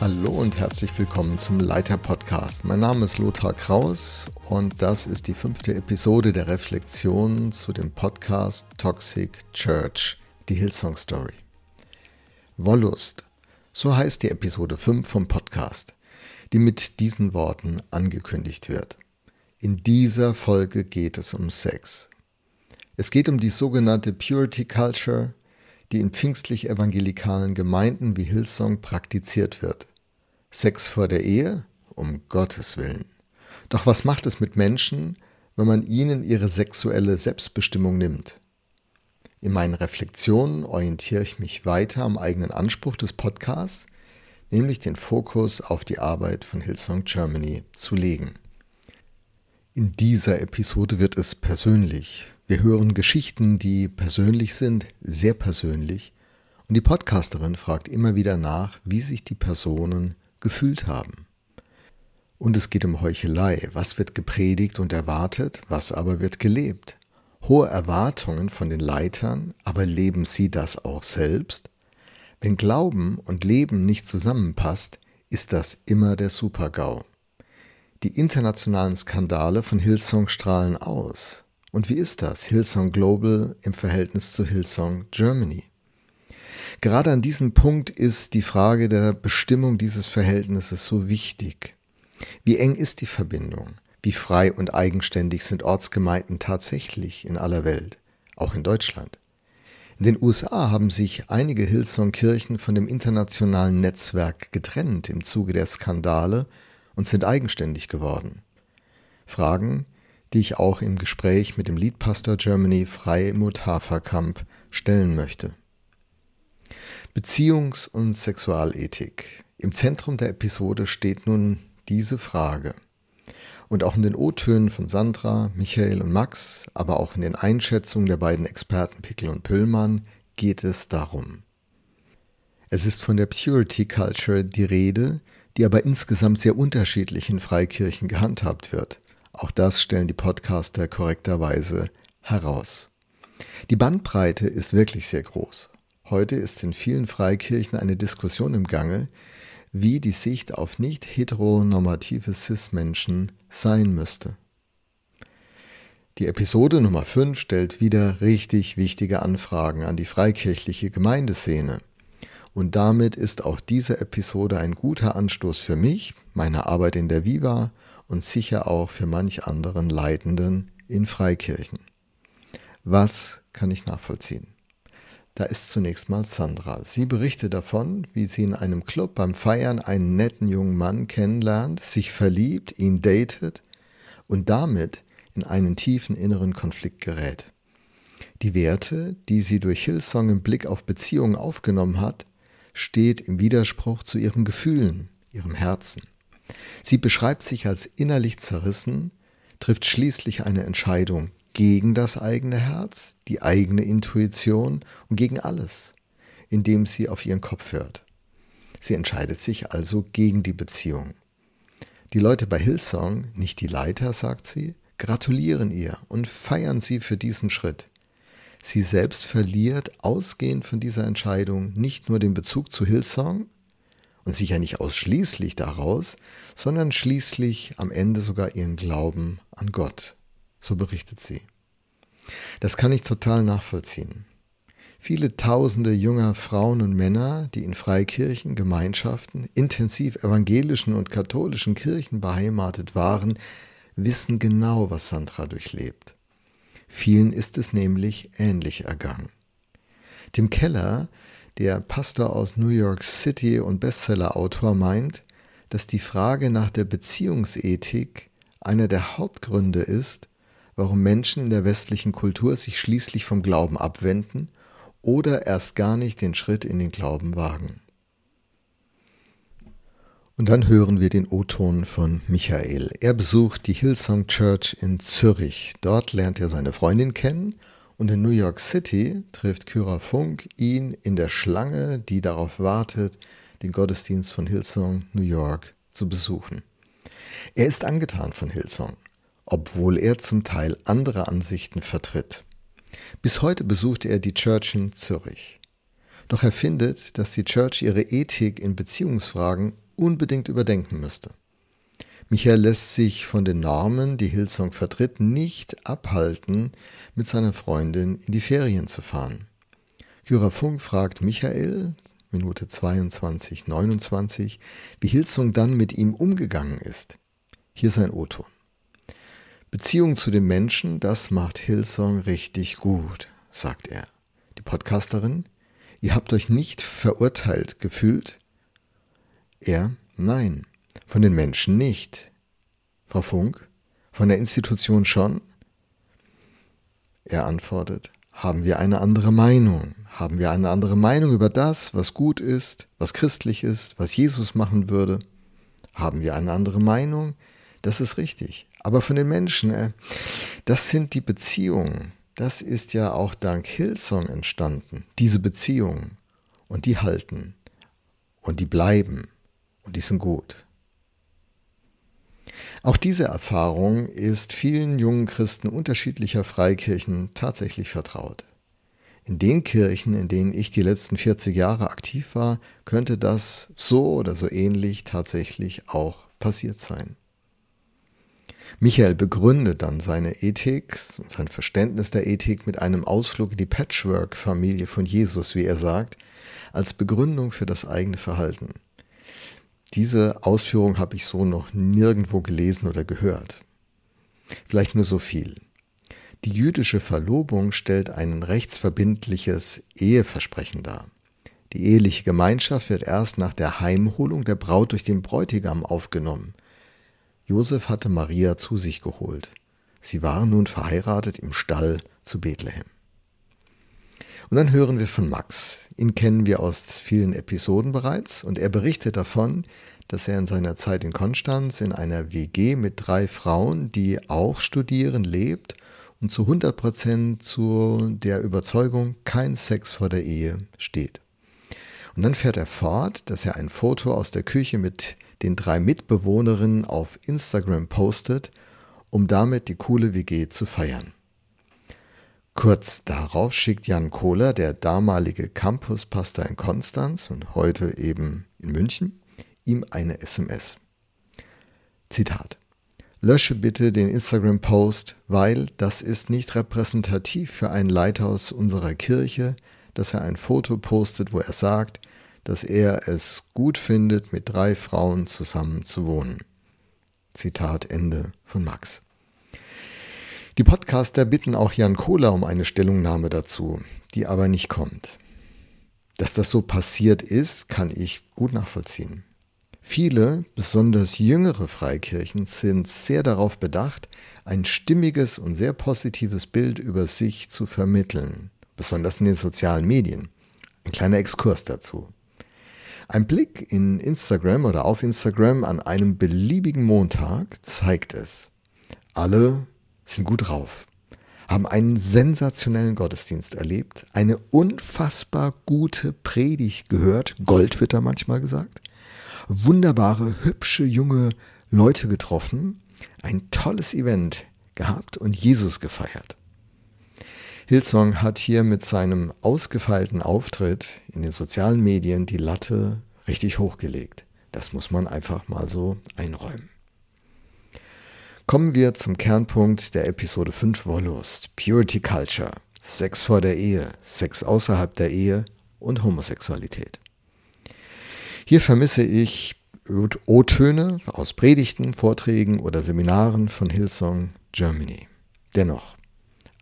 Hallo und herzlich willkommen zum Leiter Podcast. Mein Name ist Lothar Kraus und das ist die fünfte Episode der Reflexion zu dem Podcast Toxic Church, die Hillsong Story. Wollust, so heißt die Episode 5 vom Podcast die mit diesen Worten angekündigt wird. In dieser Folge geht es um Sex. Es geht um die sogenannte Purity Culture, die in pfingstlich-evangelikalen Gemeinden wie Hillsong praktiziert wird. Sex vor der Ehe? Um Gottes Willen. Doch was macht es mit Menschen, wenn man ihnen ihre sexuelle Selbstbestimmung nimmt? In meinen Reflexionen orientiere ich mich weiter am eigenen Anspruch des Podcasts, nämlich den Fokus auf die Arbeit von Hillsong Germany zu legen. In dieser Episode wird es persönlich. Wir hören Geschichten, die persönlich sind, sehr persönlich, und die Podcasterin fragt immer wieder nach, wie sich die Personen gefühlt haben. Und es geht um Heuchelei. Was wird gepredigt und erwartet, was aber wird gelebt? Hohe Erwartungen von den Leitern, aber leben sie das auch selbst? Wenn Glauben und Leben nicht zusammenpasst, ist das immer der Supergau. Die internationalen Skandale von Hillsong strahlen aus. Und wie ist das, Hillsong Global im Verhältnis zu Hillsong Germany? Gerade an diesem Punkt ist die Frage der Bestimmung dieses Verhältnisses so wichtig. Wie eng ist die Verbindung? Wie frei und eigenständig sind Ortsgemeinden tatsächlich in aller Welt, auch in Deutschland? In den USA haben sich einige Hillsong-Kirchen von dem internationalen Netzwerk getrennt im Zuge der Skandale und sind eigenständig geworden. Fragen, die ich auch im Gespräch mit dem Leadpastor Germany Freimut Haferkamp stellen möchte. Beziehungs- und Sexualethik. Im Zentrum der Episode steht nun diese Frage. Und auch in den O-Tönen von Sandra, Michael und Max, aber auch in den Einschätzungen der beiden Experten Pickel und Püllmann geht es darum. Es ist von der Purity Culture die Rede, die aber insgesamt sehr unterschiedlich in Freikirchen gehandhabt wird. Auch das stellen die Podcaster korrekterweise heraus. Die Bandbreite ist wirklich sehr groß. Heute ist in vielen Freikirchen eine Diskussion im Gange, wie die Sicht auf nicht heteronormative Cis-Menschen sein müsste. Die Episode Nummer 5 stellt wieder richtig wichtige Anfragen an die freikirchliche Gemeindeszene. Und damit ist auch diese Episode ein guter Anstoß für mich, meine Arbeit in der Viva und sicher auch für manch anderen Leitenden in Freikirchen. Was kann ich nachvollziehen? Da ist zunächst mal Sandra. Sie berichtet davon, wie sie in einem Club beim Feiern einen netten jungen Mann kennenlernt, sich verliebt, ihn datet und damit in einen tiefen inneren Konflikt gerät. Die Werte, die sie durch Hillsong im Blick auf Beziehungen aufgenommen hat, steht im Widerspruch zu ihren Gefühlen, ihrem Herzen. Sie beschreibt sich als innerlich zerrissen, trifft schließlich eine Entscheidung gegen das eigene Herz, die eigene Intuition und gegen alles, indem sie auf ihren Kopf hört. Sie entscheidet sich also gegen die Beziehung. Die Leute bei Hillsong, nicht die Leiter, sagt sie, gratulieren ihr und feiern sie für diesen Schritt. Sie selbst verliert ausgehend von dieser Entscheidung nicht nur den Bezug zu Hillsong und sicher nicht ausschließlich daraus, sondern schließlich am Ende sogar ihren Glauben an Gott. So berichtet sie. Das kann ich total nachvollziehen. Viele tausende junger Frauen und Männer, die in Freikirchen, Gemeinschaften, intensiv evangelischen und katholischen Kirchen beheimatet waren, wissen genau, was Sandra durchlebt. Vielen ist es nämlich ähnlich ergangen. Tim Keller, der Pastor aus New York City und Bestsellerautor, meint, dass die Frage nach der Beziehungsethik einer der Hauptgründe ist, warum Menschen in der westlichen Kultur sich schließlich vom Glauben abwenden oder erst gar nicht den Schritt in den Glauben wagen. Und dann hören wir den O-Ton von Michael. Er besucht die Hillsong Church in Zürich. Dort lernt er seine Freundin kennen und in New York City trifft Kyra Funk ihn in der Schlange, die darauf wartet, den Gottesdienst von Hillsong New York zu besuchen. Er ist angetan von Hillsong obwohl er zum Teil andere Ansichten vertritt. Bis heute besuchte er die Church in Zürich. Doch er findet, dass die Church ihre Ethik in Beziehungsfragen unbedingt überdenken müsste. Michael lässt sich von den Normen, die Hillsong vertritt, nicht abhalten, mit seiner Freundin in die Ferien zu fahren. Kyra Funk fragt Michael, Minute 22, 29, wie Hillsong dann mit ihm umgegangen ist. Hier sein O-Ton. Beziehung zu den Menschen, das macht Hillsong richtig gut, sagt er. Die Podcasterin, ihr habt euch nicht verurteilt gefühlt? Er, nein. Von den Menschen nicht. Frau Funk, von der Institution schon? Er antwortet, haben wir eine andere Meinung? Haben wir eine andere Meinung über das, was gut ist, was christlich ist, was Jesus machen würde? Haben wir eine andere Meinung? Das ist richtig. Aber von den Menschen, äh, das sind die Beziehungen. Das ist ja auch dank Hillsong entstanden. Diese Beziehungen. Und die halten. Und die bleiben. Und die sind gut. Auch diese Erfahrung ist vielen jungen Christen unterschiedlicher Freikirchen tatsächlich vertraut. In den Kirchen, in denen ich die letzten 40 Jahre aktiv war, könnte das so oder so ähnlich tatsächlich auch passiert sein. Michael begründet dann seine Ethik, sein Verständnis der Ethik mit einem Ausflug in die Patchwork-Familie von Jesus, wie er sagt, als Begründung für das eigene Verhalten. Diese Ausführung habe ich so noch nirgendwo gelesen oder gehört. Vielleicht nur so viel. Die jüdische Verlobung stellt ein rechtsverbindliches Eheversprechen dar. Die eheliche Gemeinschaft wird erst nach der Heimholung der Braut durch den Bräutigam aufgenommen. Josef hatte Maria zu sich geholt. Sie waren nun verheiratet im Stall zu Bethlehem. Und dann hören wir von Max. Ihn kennen wir aus vielen Episoden bereits und er berichtet davon, dass er in seiner Zeit in Konstanz in einer WG mit drei Frauen, die auch studieren, lebt und zu 100 Prozent zu der Überzeugung, kein Sex vor der Ehe steht. Und dann fährt er fort, dass er ein Foto aus der Küche mit den drei Mitbewohnerinnen auf Instagram postet, um damit die coole WG zu feiern. Kurz darauf schickt Jan Kohler, der damalige Campuspastor in Konstanz und heute eben in München, ihm eine SMS. Zitat. Lösche bitte den Instagram-Post, weil das ist nicht repräsentativ für einen Leithaus unserer Kirche, dass er ein Foto postet, wo er sagt, dass er es gut findet, mit drei Frauen zusammen zu wohnen. Zitat Ende von Max. Die Podcaster bitten auch Jan Kohler um eine Stellungnahme dazu, die aber nicht kommt. Dass das so passiert ist, kann ich gut nachvollziehen. Viele, besonders jüngere Freikirchen, sind sehr darauf bedacht, ein stimmiges und sehr positives Bild über sich zu vermitteln, besonders in den sozialen Medien. Ein kleiner Exkurs dazu. Ein Blick in Instagram oder auf Instagram an einem beliebigen Montag zeigt es. Alle sind gut drauf, haben einen sensationellen Gottesdienst erlebt, eine unfassbar gute Predigt gehört, Gold wird da manchmal gesagt, wunderbare, hübsche, junge Leute getroffen, ein tolles Event gehabt und Jesus gefeiert. Hillsong hat hier mit seinem ausgefeilten Auftritt in den sozialen Medien die Latte richtig hochgelegt. Das muss man einfach mal so einräumen. Kommen wir zum Kernpunkt der Episode 5 Wollust. Purity Culture. Sex vor der Ehe, Sex außerhalb der Ehe und Homosexualität. Hier vermisse ich O-Töne aus Predigten, Vorträgen oder Seminaren von Hillsong Germany. Dennoch,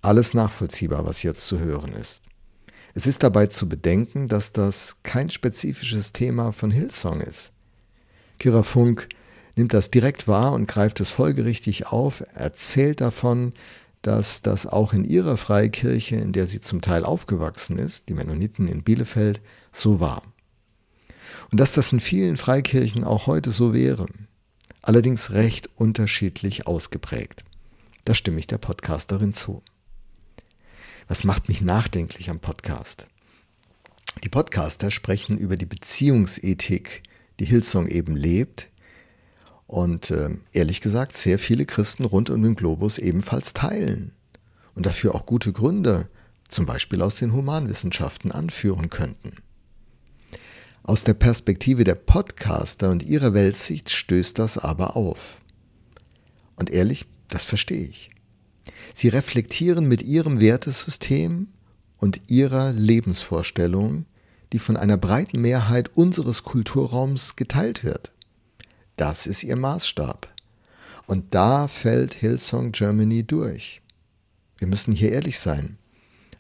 alles nachvollziehbar, was jetzt zu hören ist. Es ist dabei zu bedenken, dass das kein spezifisches Thema von Hillsong ist. Kira Funk nimmt das direkt wahr und greift es folgerichtig auf, erzählt davon, dass das auch in ihrer Freikirche, in der sie zum Teil aufgewachsen ist, die Mennoniten in Bielefeld, so war. Und dass das in vielen Freikirchen auch heute so wäre, allerdings recht unterschiedlich ausgeprägt. Da stimme ich der Podcasterin zu. Was macht mich nachdenklich am Podcast? Die Podcaster sprechen über die Beziehungsethik, die Hillsong eben lebt, und äh, ehrlich gesagt sehr viele Christen rund um den Globus ebenfalls teilen und dafür auch gute Gründe, zum Beispiel aus den Humanwissenschaften, anführen könnten. Aus der Perspektive der Podcaster und ihrer Weltsicht stößt das aber auf. Und ehrlich, das verstehe ich. Sie reflektieren mit ihrem Wertesystem und ihrer Lebensvorstellung, die von einer breiten Mehrheit unseres Kulturraums geteilt wird. Das ist ihr Maßstab. Und da fällt Hillsong Germany durch. Wir müssen hier ehrlich sein.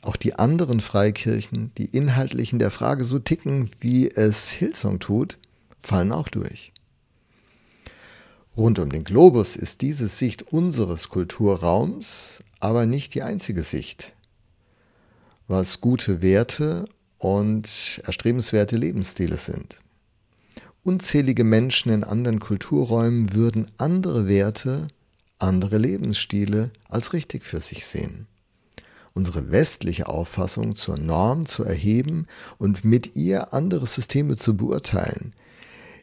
Auch die anderen Freikirchen, die inhaltlich in der Frage so ticken, wie es Hillsong tut, fallen auch durch. Rund um den Globus ist diese Sicht unseres Kulturraums aber nicht die einzige Sicht, was gute Werte und erstrebenswerte Lebensstile sind. Unzählige Menschen in anderen Kulturräumen würden andere Werte, andere Lebensstile als richtig für sich sehen unsere westliche Auffassung zur Norm zu erheben und mit ihr andere Systeme zu beurteilen,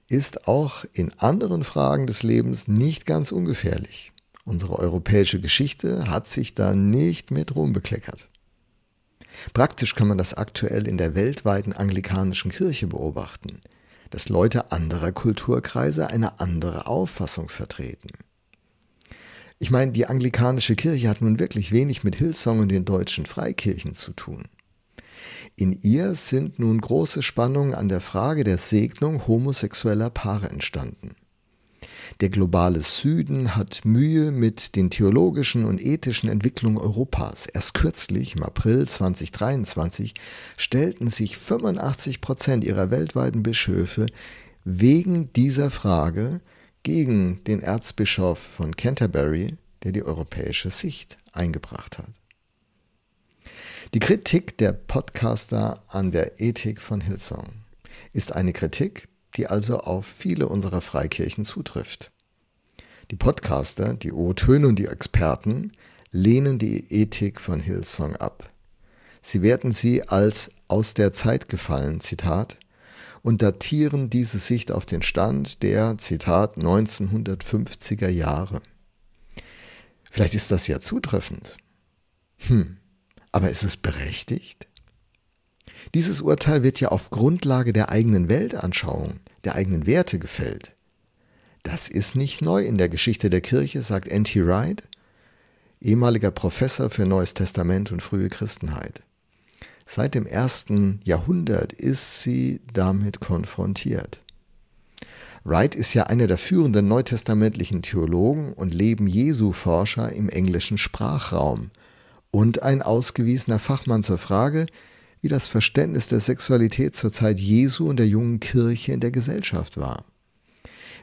ist auch in anderen Fragen des Lebens nicht ganz ungefährlich. Unsere europäische Geschichte hat sich da nicht mit Ruhm bekleckert. Praktisch kann man das aktuell in der weltweiten anglikanischen Kirche beobachten, dass Leute anderer Kulturkreise eine andere Auffassung vertreten. Ich meine, die anglikanische Kirche hat nun wirklich wenig mit Hillsong und den deutschen Freikirchen zu tun. In ihr sind nun große Spannungen an der Frage der Segnung homosexueller Paare entstanden. Der globale Süden hat Mühe mit den theologischen und ethischen Entwicklungen Europas. Erst kürzlich, im April 2023, stellten sich 85 Prozent ihrer weltweiten Bischöfe wegen dieser Frage gegen den Erzbischof von Canterbury, der die europäische Sicht eingebracht hat. Die Kritik der Podcaster an der Ethik von Hillsong ist eine Kritik, die also auf viele unserer Freikirchen zutrifft. Die Podcaster, die O-Töne und die Experten lehnen die Ethik von Hillsong ab. Sie werten sie als aus der Zeit gefallen, Zitat, und datieren diese Sicht auf den Stand der, Zitat, 1950er Jahre. Vielleicht ist das ja zutreffend. Hm, aber ist es berechtigt? Dieses Urteil wird ja auf Grundlage der eigenen Weltanschauung, der eigenen Werte gefällt. Das ist nicht neu in der Geschichte der Kirche, sagt N.T. Wright, ehemaliger Professor für Neues Testament und frühe Christenheit. Seit dem ersten Jahrhundert ist sie damit konfrontiert. Wright ist ja einer der führenden neutestamentlichen Theologen und Leben Jesu-Forscher im englischen Sprachraum und ein ausgewiesener Fachmann zur Frage, wie das Verständnis der Sexualität zur Zeit Jesu und der jungen Kirche in der Gesellschaft war.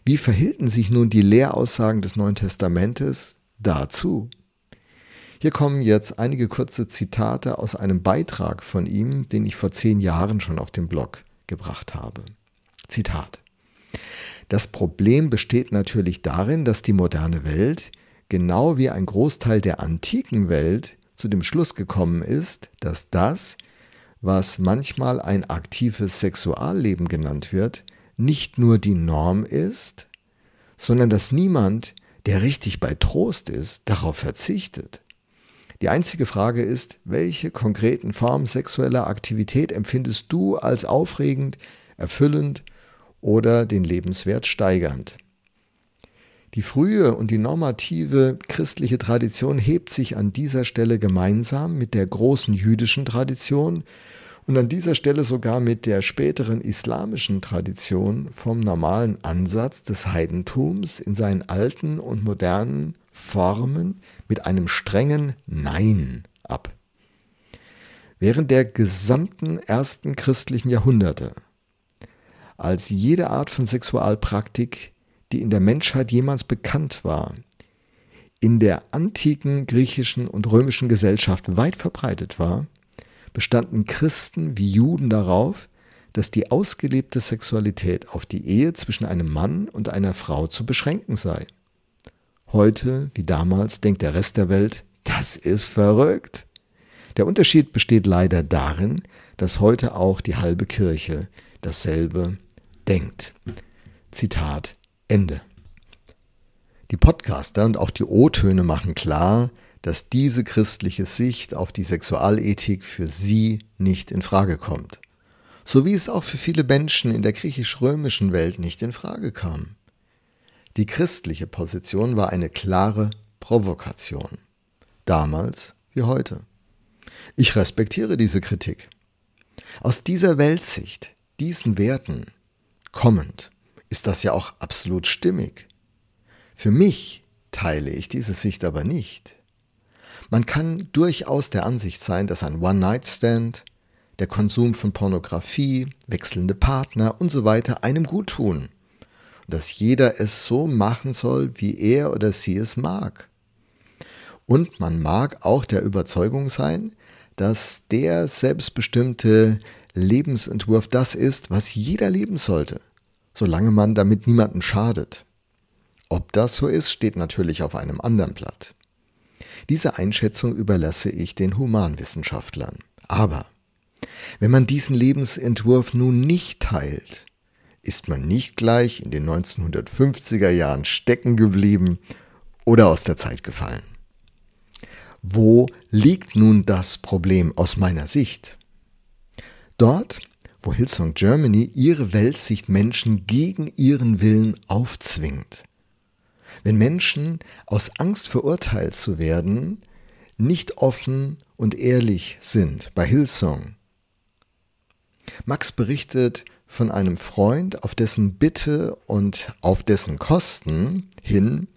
Wie verhielten sich nun die Lehraussagen des Neuen Testamentes dazu? Hier kommen jetzt einige kurze Zitate aus einem Beitrag von ihm, den ich vor zehn Jahren schon auf dem Blog gebracht habe. Zitat. Das Problem besteht natürlich darin, dass die moderne Welt, genau wie ein Großteil der antiken Welt, zu dem Schluss gekommen ist, dass das, was manchmal ein aktives Sexualleben genannt wird, nicht nur die Norm ist, sondern dass niemand, der richtig bei Trost ist, darauf verzichtet. Die einzige Frage ist, welche konkreten Formen sexueller Aktivität empfindest du als aufregend, erfüllend oder den Lebenswert steigernd? Die frühe und die normative christliche Tradition hebt sich an dieser Stelle gemeinsam mit der großen jüdischen Tradition und an dieser Stelle sogar mit der späteren islamischen Tradition vom normalen Ansatz des Heidentums in seinen alten und modernen Formen mit einem strengen Nein ab. Während der gesamten ersten christlichen Jahrhunderte, als jede Art von Sexualpraktik, die in der Menschheit jemals bekannt war, in der antiken griechischen und römischen Gesellschaft weit verbreitet war, bestanden Christen wie Juden darauf, dass die ausgelebte Sexualität auf die Ehe zwischen einem Mann und einer Frau zu beschränken sei. Heute, wie damals, denkt der Rest der Welt, das ist verrückt. Der Unterschied besteht leider darin, dass heute auch die halbe Kirche dasselbe denkt. Zitat Ende. Die Podcaster und auch die O-Töne machen klar, dass diese christliche Sicht auf die Sexualethik für sie nicht in Frage kommt, so wie es auch für viele Menschen in der griechisch-römischen Welt nicht in Frage kam. Die christliche Position war eine klare Provokation, damals wie heute. Ich respektiere diese Kritik. Aus dieser Weltsicht, diesen Werten kommend, ist das ja auch absolut stimmig. Für mich teile ich diese Sicht aber nicht. Man kann durchaus der Ansicht sein, dass ein One-Night-Stand, der Konsum von Pornografie, wechselnde Partner und so weiter einem gut tun. Und dass jeder es so machen soll, wie er oder sie es mag. Und man mag auch der Überzeugung sein, dass der selbstbestimmte Lebensentwurf das ist, was jeder leben sollte, solange man damit niemandem schadet. Ob das so ist, steht natürlich auf einem anderen Blatt. Diese Einschätzung überlasse ich den Humanwissenschaftlern. Aber wenn man diesen Lebensentwurf nun nicht teilt, ist man nicht gleich in den 1950er Jahren stecken geblieben oder aus der Zeit gefallen. Wo liegt nun das Problem aus meiner Sicht? Dort, wo Hillsong Germany ihre Weltsicht Menschen gegen ihren Willen aufzwingt. Wenn Menschen aus Angst verurteilt zu werden, nicht offen und ehrlich sind bei Hillsong. Max berichtet von einem Freund, auf dessen Bitte und auf dessen Kosten hin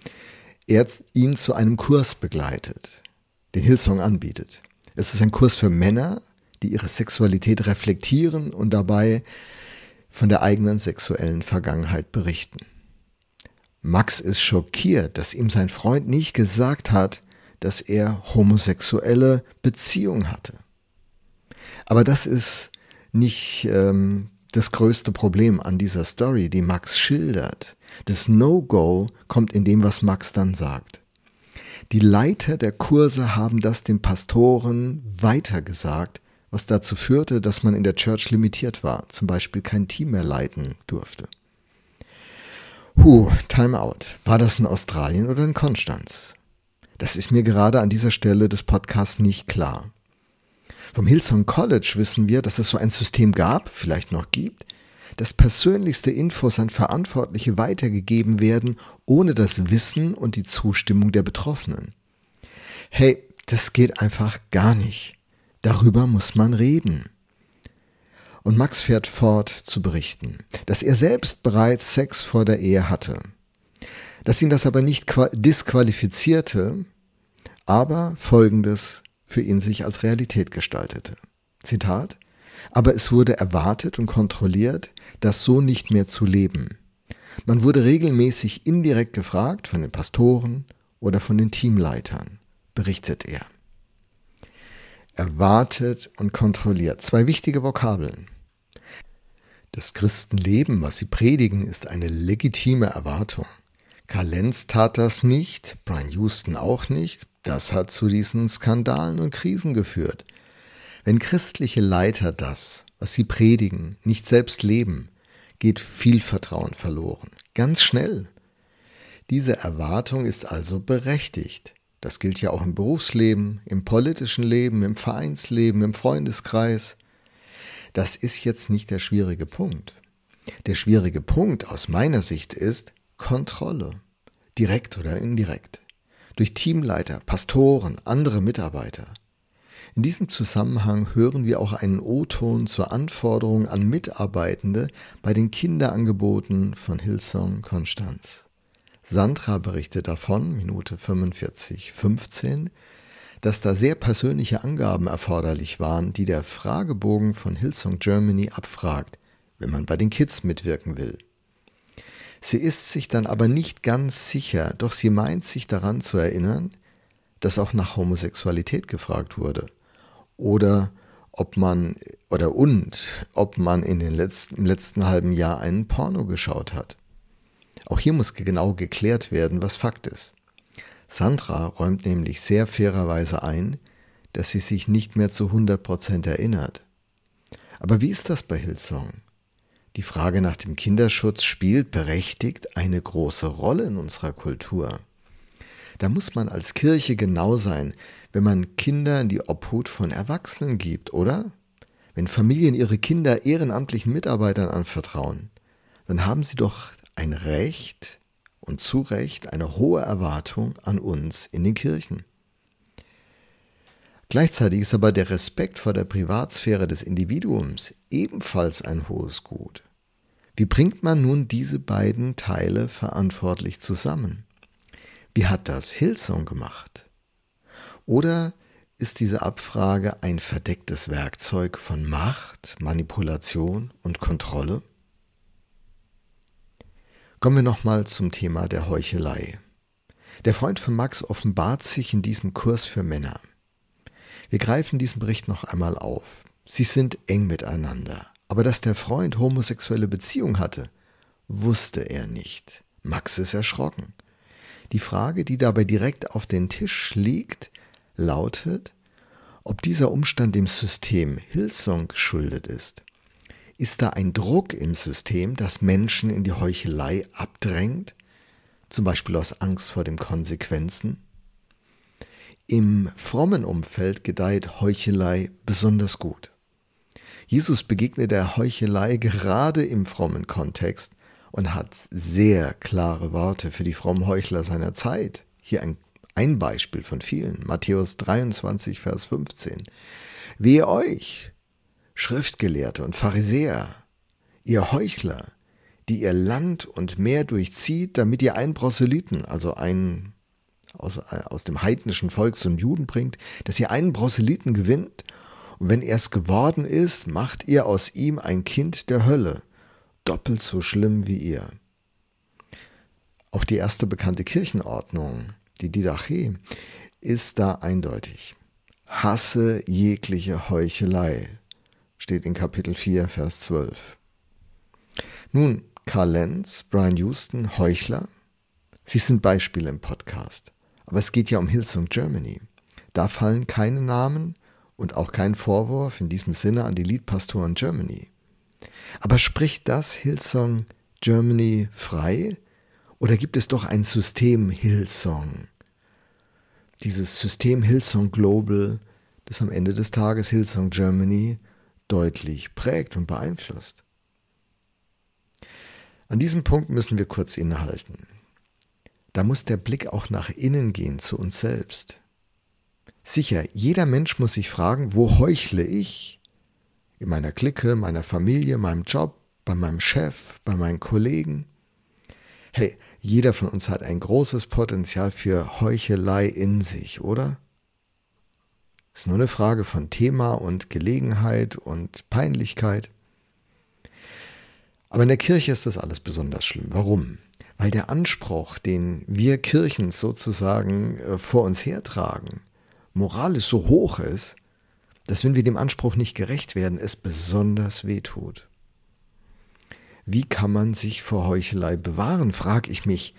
er ihn zu einem Kurs begleitet, den Hillsong anbietet. Es ist ein Kurs für Männer, die ihre Sexualität reflektieren und dabei von der eigenen sexuellen Vergangenheit berichten. Max ist schockiert, dass ihm sein Freund nicht gesagt hat, dass er homosexuelle Beziehungen hatte. Aber das ist nicht ähm, das größte Problem an dieser Story, die Max schildert. Das No-Go kommt in dem, was Max dann sagt. Die Leiter der Kurse haben das den Pastoren weitergesagt, was dazu führte, dass man in der Church limitiert war, zum Beispiel kein Team mehr leiten durfte. Huh, Time Out. War das in Australien oder in Konstanz? Das ist mir gerade an dieser Stelle des Podcasts nicht klar. Vom Hillsong College wissen wir, dass es so ein System gab, vielleicht noch gibt, dass persönlichste Infos an Verantwortliche weitergegeben werden, ohne das Wissen und die Zustimmung der Betroffenen. Hey, das geht einfach gar nicht. Darüber muss man reden. Und Max fährt fort zu berichten, dass er selbst bereits Sex vor der Ehe hatte, dass ihn das aber nicht disqualifizierte, aber Folgendes für ihn sich als Realität gestaltete. Zitat Aber es wurde erwartet und kontrolliert, das so nicht mehr zu leben. Man wurde regelmäßig indirekt gefragt von den Pastoren oder von den Teamleitern, berichtet er. Erwartet und kontrolliert. Zwei wichtige Vokabeln. Das Christenleben, was sie predigen, ist eine legitime Erwartung. Karl Lenz tat das nicht, Brian Houston auch nicht. Das hat zu diesen Skandalen und Krisen geführt. Wenn christliche Leiter das, was sie predigen, nicht selbst leben, geht viel Vertrauen verloren. Ganz schnell. Diese Erwartung ist also berechtigt. Das gilt ja auch im Berufsleben, im politischen Leben, im Vereinsleben, im Freundeskreis. Das ist jetzt nicht der schwierige Punkt. Der schwierige Punkt aus meiner Sicht ist Kontrolle, direkt oder indirekt, durch Teamleiter, Pastoren, andere Mitarbeiter. In diesem Zusammenhang hören wir auch einen O-Ton zur Anforderung an Mitarbeitende bei den Kinderangeboten von Hillsong Konstanz. Sandra berichtet davon, Minute 45, 15, dass da sehr persönliche Angaben erforderlich waren, die der Fragebogen von Hillsong Germany abfragt, wenn man bei den Kids mitwirken will. Sie ist sich dann aber nicht ganz sicher, doch sie meint sich daran zu erinnern, dass auch nach Homosexualität gefragt wurde oder ob man oder und ob man in den letzten, im letzten halben Jahr einen Porno geschaut hat. Auch hier muss genau geklärt werden, was Fakt ist. Sandra räumt nämlich sehr fairerweise ein, dass sie sich nicht mehr zu 100% erinnert. Aber wie ist das bei Hillsong? Die Frage nach dem Kinderschutz spielt berechtigt eine große Rolle in unserer Kultur. Da muss man als Kirche genau sein, wenn man Kinder in die Obhut von Erwachsenen gibt, oder? Wenn Familien ihre Kinder ehrenamtlichen Mitarbeitern anvertrauen, dann haben sie doch ein Recht und zu Recht eine hohe Erwartung an uns in den Kirchen. Gleichzeitig ist aber der Respekt vor der Privatsphäre des Individuums ebenfalls ein hohes Gut. Wie bringt man nun diese beiden Teile verantwortlich zusammen? Wie hat das Hillsong gemacht? Oder ist diese Abfrage ein verdecktes Werkzeug von Macht, Manipulation und Kontrolle? Kommen wir nochmal zum Thema der Heuchelei. Der Freund von Max offenbart sich in diesem Kurs für Männer. Wir greifen diesen Bericht noch einmal auf. Sie sind eng miteinander. Aber dass der Freund homosexuelle Beziehung hatte, wusste er nicht. Max ist erschrocken. Die Frage, die dabei direkt auf den Tisch liegt, lautet, ob dieser Umstand dem System Hillsong geschuldet ist. Ist da ein Druck im System, das Menschen in die Heuchelei abdrängt, zum Beispiel aus Angst vor den Konsequenzen? Im frommen Umfeld gedeiht Heuchelei besonders gut. Jesus begegnet der Heuchelei gerade im frommen Kontext und hat sehr klare Worte für die frommen Heuchler seiner Zeit. Hier ein, ein Beispiel von vielen. Matthäus 23, Vers 15. Wehe euch, Schriftgelehrte und Pharisäer, ihr Heuchler, die ihr Land und Meer durchzieht, damit ihr einen Proselyten, also einen aus, äh, aus dem heidnischen Volk zum Juden bringt, dass ihr einen Proselyten gewinnt und wenn er es geworden ist, macht ihr aus ihm ein Kind der Hölle, doppelt so schlimm wie ihr. Auch die erste bekannte Kirchenordnung, die Didache, ist da eindeutig. Hasse jegliche Heuchelei, steht in Kapitel 4, Vers 12. Nun, Karl Lenz, Brian Houston, Heuchler, sie sind Beispiele im Podcast. Aber es geht ja um Hillsong Germany. Da fallen keine Namen, und auch kein Vorwurf in diesem Sinne an die Liedpastoren Germany. Aber spricht das Hillsong Germany frei? Oder gibt es doch ein System Hillsong? Dieses System Hillsong Global, das am Ende des Tages Hillsong Germany deutlich prägt und beeinflusst. An diesem Punkt müssen wir kurz innehalten. Da muss der Blick auch nach innen gehen zu uns selbst. Sicher, jeder Mensch muss sich fragen, wo heuchle ich? In meiner Clique, meiner Familie, meinem Job, bei meinem Chef, bei meinen Kollegen? Hey, jeder von uns hat ein großes Potenzial für Heuchelei in sich, oder? Ist nur eine Frage von Thema und Gelegenheit und Peinlichkeit. Aber in der Kirche ist das alles besonders schlimm. Warum? Weil der Anspruch, den wir Kirchen sozusagen äh, vor uns hertragen, moralisch so hoch ist, dass wenn wir dem Anspruch nicht gerecht werden, es besonders weh tut. Wie kann man sich vor Heuchelei bewahren, frage ich mich.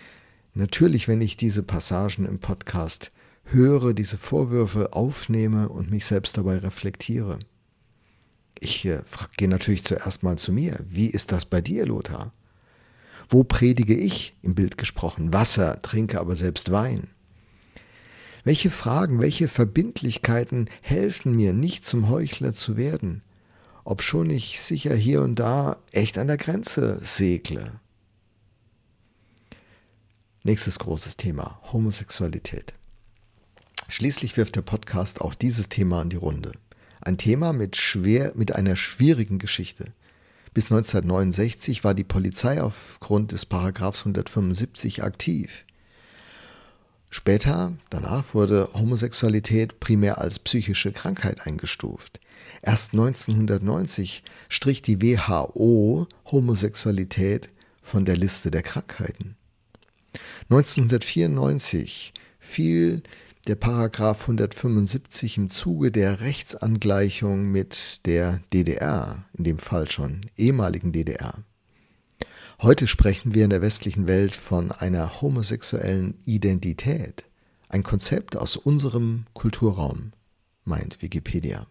Natürlich, wenn ich diese Passagen im Podcast höre, diese Vorwürfe aufnehme und mich selbst dabei reflektiere. Ich äh, gehe natürlich zuerst mal zu mir. Wie ist das bei dir, Lothar? Wo predige ich, im Bild gesprochen, Wasser, trinke aber selbst Wein? Welche Fragen, welche Verbindlichkeiten helfen mir, nicht zum Heuchler zu werden, obschon ich sicher hier und da echt an der Grenze segle? Nächstes großes Thema, Homosexualität. Schließlich wirft der Podcast auch dieses Thema an die Runde. Ein Thema mit, schwer, mit einer schwierigen Geschichte. Bis 1969 war die Polizei aufgrund des Paragraphs 175 aktiv. Später, danach, wurde Homosexualität primär als psychische Krankheit eingestuft. Erst 1990 strich die WHO Homosexualität von der Liste der Krankheiten. 1994 fiel der Paragraph 175 im Zuge der Rechtsangleichung mit der DDR, in dem Fall schon ehemaligen DDR. Heute sprechen wir in der westlichen Welt von einer homosexuellen Identität, ein Konzept aus unserem Kulturraum, meint Wikipedia.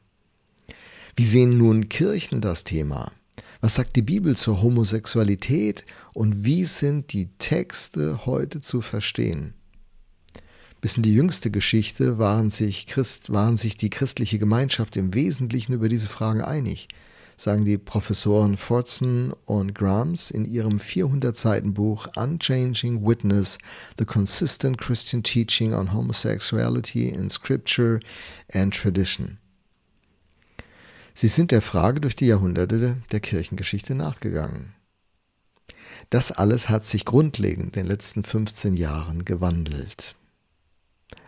Wie sehen nun Kirchen das Thema? Was sagt die Bibel zur Homosexualität und wie sind die Texte heute zu verstehen? Bis in die jüngste Geschichte waren sich, Christ, waren sich die christliche Gemeinschaft im Wesentlichen über diese Fragen einig, sagen die Professoren Fortson und Grams in ihrem 400-Seiten-Buch Unchanging Witness, The Consistent Christian Teaching on Homosexuality in Scripture and Tradition. Sie sind der Frage durch die Jahrhunderte der Kirchengeschichte nachgegangen. Das alles hat sich grundlegend in den letzten 15 Jahren gewandelt.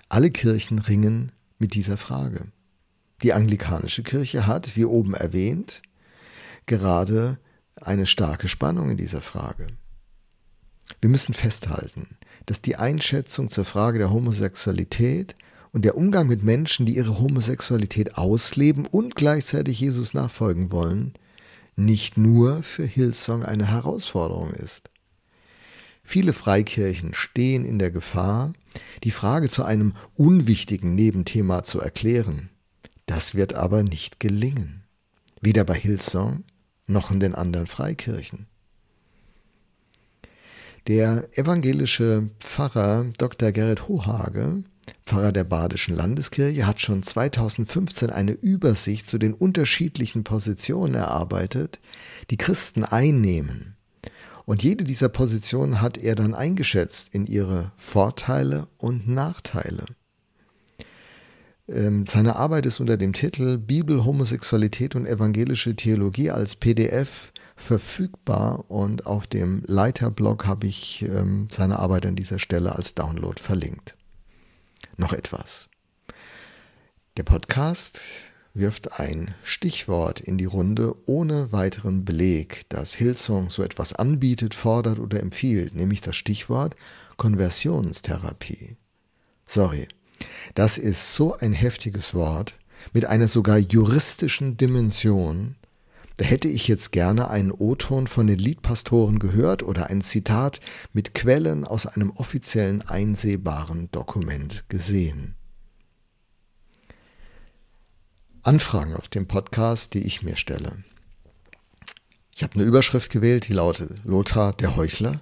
Alle Kirchen ringen mit dieser Frage. Die anglikanische Kirche hat, wie oben erwähnt, gerade eine starke Spannung in dieser Frage. Wir müssen festhalten, dass die Einschätzung zur Frage der Homosexualität und der Umgang mit Menschen, die ihre Homosexualität ausleben und gleichzeitig Jesus nachfolgen wollen, nicht nur für Hillsong eine Herausforderung ist. Viele Freikirchen stehen in der Gefahr, die Frage zu einem unwichtigen Nebenthema zu erklären. Das wird aber nicht gelingen. Weder bei Hillsong noch in den anderen Freikirchen. Der evangelische Pfarrer Dr. Gerrit Hohage, Pfarrer der Badischen Landeskirche, hat schon 2015 eine Übersicht zu den unterschiedlichen Positionen erarbeitet, die Christen einnehmen und jede dieser Positionen hat er dann eingeschätzt in ihre Vorteile und Nachteile. Ähm, seine Arbeit ist unter dem Titel Bibel, Homosexualität und evangelische Theologie als PDF verfügbar und auf dem Leiterblog habe ich ähm, seine Arbeit an dieser Stelle als Download verlinkt. Noch etwas. Der Podcast wirft ein Stichwort in die Runde ohne weiteren Beleg, dass Hillsong so etwas anbietet, fordert oder empfiehlt, nämlich das Stichwort Konversionstherapie. Sorry, das ist so ein heftiges Wort mit einer sogar juristischen Dimension. Da hätte ich jetzt gerne einen O-Ton von den Liedpastoren gehört oder ein Zitat mit Quellen aus einem offiziellen einsehbaren Dokument gesehen. Anfragen auf dem Podcast, die ich mir stelle. Ich habe eine Überschrift gewählt, die lautet Lothar der Heuchler.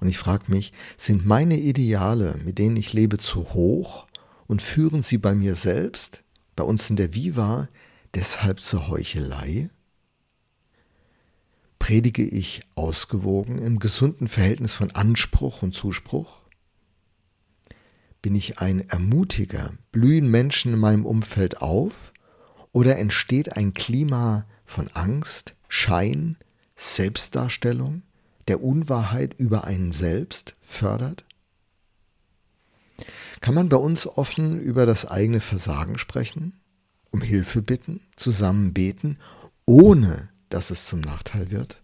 Und ich frage mich, sind meine Ideale, mit denen ich lebe, zu hoch und führen sie bei mir selbst, bei uns in der Viva, deshalb zur Heuchelei? Predige ich ausgewogen im gesunden Verhältnis von Anspruch und Zuspruch? Bin ich ein Ermutiger? Blühen Menschen in meinem Umfeld auf? Oder entsteht ein Klima von Angst, Schein, Selbstdarstellung, der Unwahrheit über einen selbst fördert? Kann man bei uns offen über das eigene Versagen sprechen, um Hilfe bitten, zusammen beten, ohne dass es zum Nachteil wird?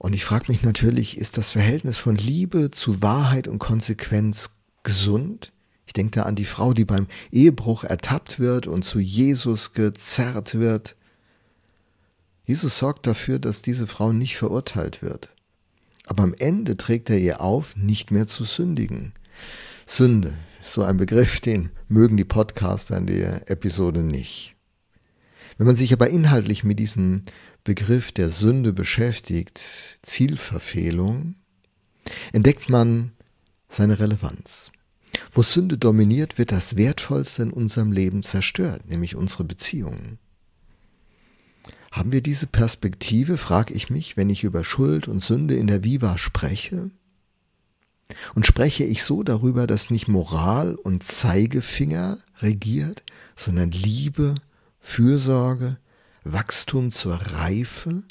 Und ich frage mich natürlich, ist das Verhältnis von Liebe zu Wahrheit und Konsequenz gesund? Ich denke da an die Frau, die beim Ehebruch ertappt wird und zu Jesus gezerrt wird. Jesus sorgt dafür, dass diese Frau nicht verurteilt wird. Aber am Ende trägt er ihr auf, nicht mehr zu sündigen. Sünde, so ein Begriff, den mögen die Podcaster in der Episode nicht. Wenn man sich aber inhaltlich mit diesem Begriff der Sünde beschäftigt, Zielverfehlung, entdeckt man seine Relevanz. Wo Sünde dominiert, wird das Wertvollste in unserem Leben zerstört, nämlich unsere Beziehungen. Haben wir diese Perspektive, frage ich mich, wenn ich über Schuld und Sünde in der Viva spreche? Und spreche ich so darüber, dass nicht Moral und Zeigefinger regiert, sondern Liebe, Fürsorge, Wachstum zur Reife?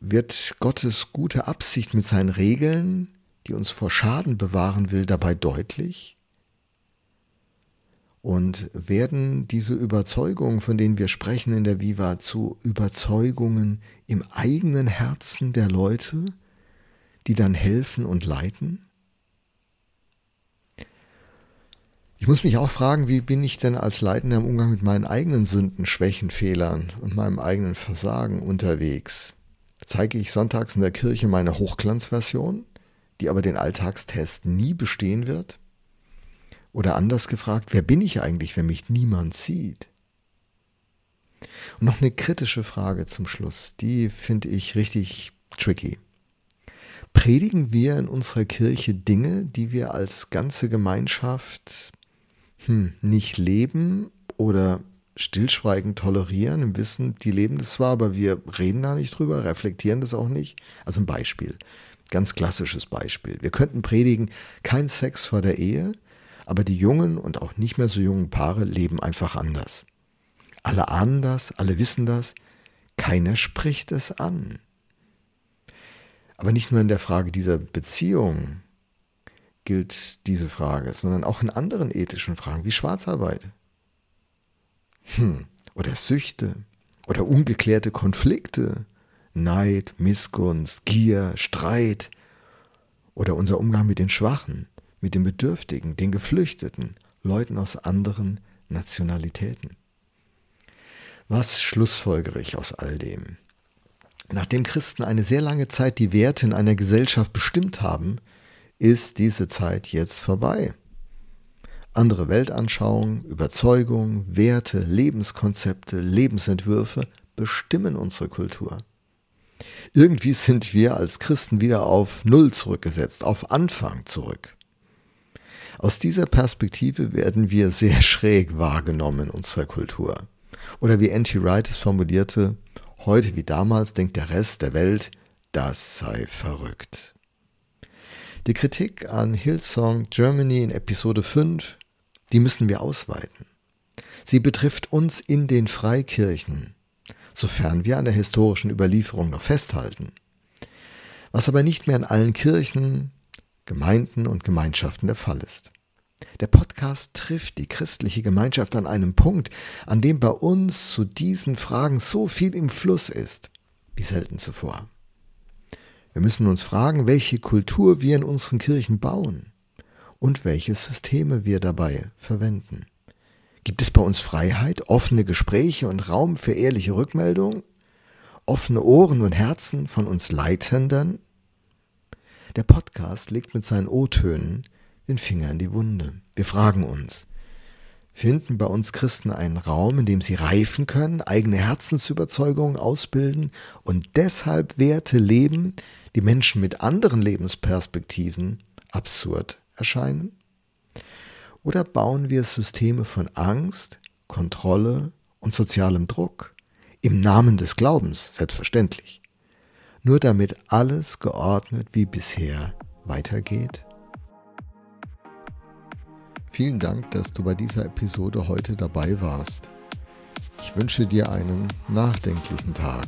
Wird Gottes gute Absicht mit seinen Regeln, die uns vor Schaden bewahren will, dabei deutlich? Und werden diese Überzeugungen, von denen wir sprechen in der Viva, zu Überzeugungen im eigenen Herzen der Leute, die dann helfen und leiten? Ich muss mich auch fragen, wie bin ich denn als Leitender im Umgang mit meinen eigenen Sünden, Schwächen, Fehlern und meinem eigenen Versagen unterwegs? Zeige ich sonntags in der Kirche meine Hochglanzversion, die aber den Alltagstest nie bestehen wird? Oder anders gefragt, wer bin ich eigentlich, wenn mich niemand sieht? Und noch eine kritische Frage zum Schluss, die finde ich richtig tricky. Predigen wir in unserer Kirche Dinge, die wir als ganze Gemeinschaft hm, nicht leben oder stillschweigend tolerieren, im Wissen, die leben das zwar, aber wir reden da nicht drüber, reflektieren das auch nicht. Also ein Beispiel, ganz klassisches Beispiel. Wir könnten predigen, kein Sex vor der Ehe, aber die jungen und auch nicht mehr so jungen Paare leben einfach anders. Alle ahnen das, alle wissen das, keiner spricht es an. Aber nicht nur in der Frage dieser Beziehung gilt diese Frage, sondern auch in anderen ethischen Fragen wie Schwarzarbeit. Hm. Oder Süchte oder ungeklärte Konflikte, Neid, Missgunst, Gier, Streit oder unser Umgang mit den Schwachen, mit den Bedürftigen, den Geflüchteten, Leuten aus anderen Nationalitäten. Was schlussfolgere ich aus all dem? Nachdem Christen eine sehr lange Zeit die Werte in einer Gesellschaft bestimmt haben, ist diese Zeit jetzt vorbei. Andere Weltanschauungen, Überzeugungen, Werte, Lebenskonzepte, Lebensentwürfe bestimmen unsere Kultur. Irgendwie sind wir als Christen wieder auf Null zurückgesetzt, auf Anfang zurück. Aus dieser Perspektive werden wir sehr schräg wahrgenommen in unserer Kultur. Oder wie Anti Wright es formulierte, Heute wie damals denkt der Rest der Welt, das sei verrückt. Die Kritik an Hillsong Germany in Episode 5, die müssen wir ausweiten. Sie betrifft uns in den Freikirchen, sofern wir an der historischen Überlieferung noch festhalten. Was aber nicht mehr in allen Kirchen, Gemeinden und Gemeinschaften der Fall ist. Der Podcast trifft die christliche Gemeinschaft an einem Punkt, an dem bei uns zu diesen Fragen so viel im Fluss ist, wie selten zuvor. Wir müssen uns fragen, welche Kultur wir in unseren Kirchen bauen und welche Systeme wir dabei verwenden. Gibt es bei uns Freiheit, offene Gespräche und Raum für ehrliche Rückmeldung? Offene Ohren und Herzen von uns Leitenden? Der Podcast legt mit seinen O-Tönen den Finger in die Wunde. Wir fragen uns, finden bei uns Christen einen Raum, in dem sie reifen können, eigene Herzensüberzeugungen ausbilden und deshalb Werte leben, die Menschen mit anderen Lebensperspektiven absurd erscheinen? Oder bauen wir Systeme von Angst, Kontrolle und sozialem Druck, im Namen des Glaubens selbstverständlich, nur damit alles geordnet wie bisher weitergeht? Vielen Dank, dass du bei dieser Episode heute dabei warst. Ich wünsche dir einen nachdenklichen Tag.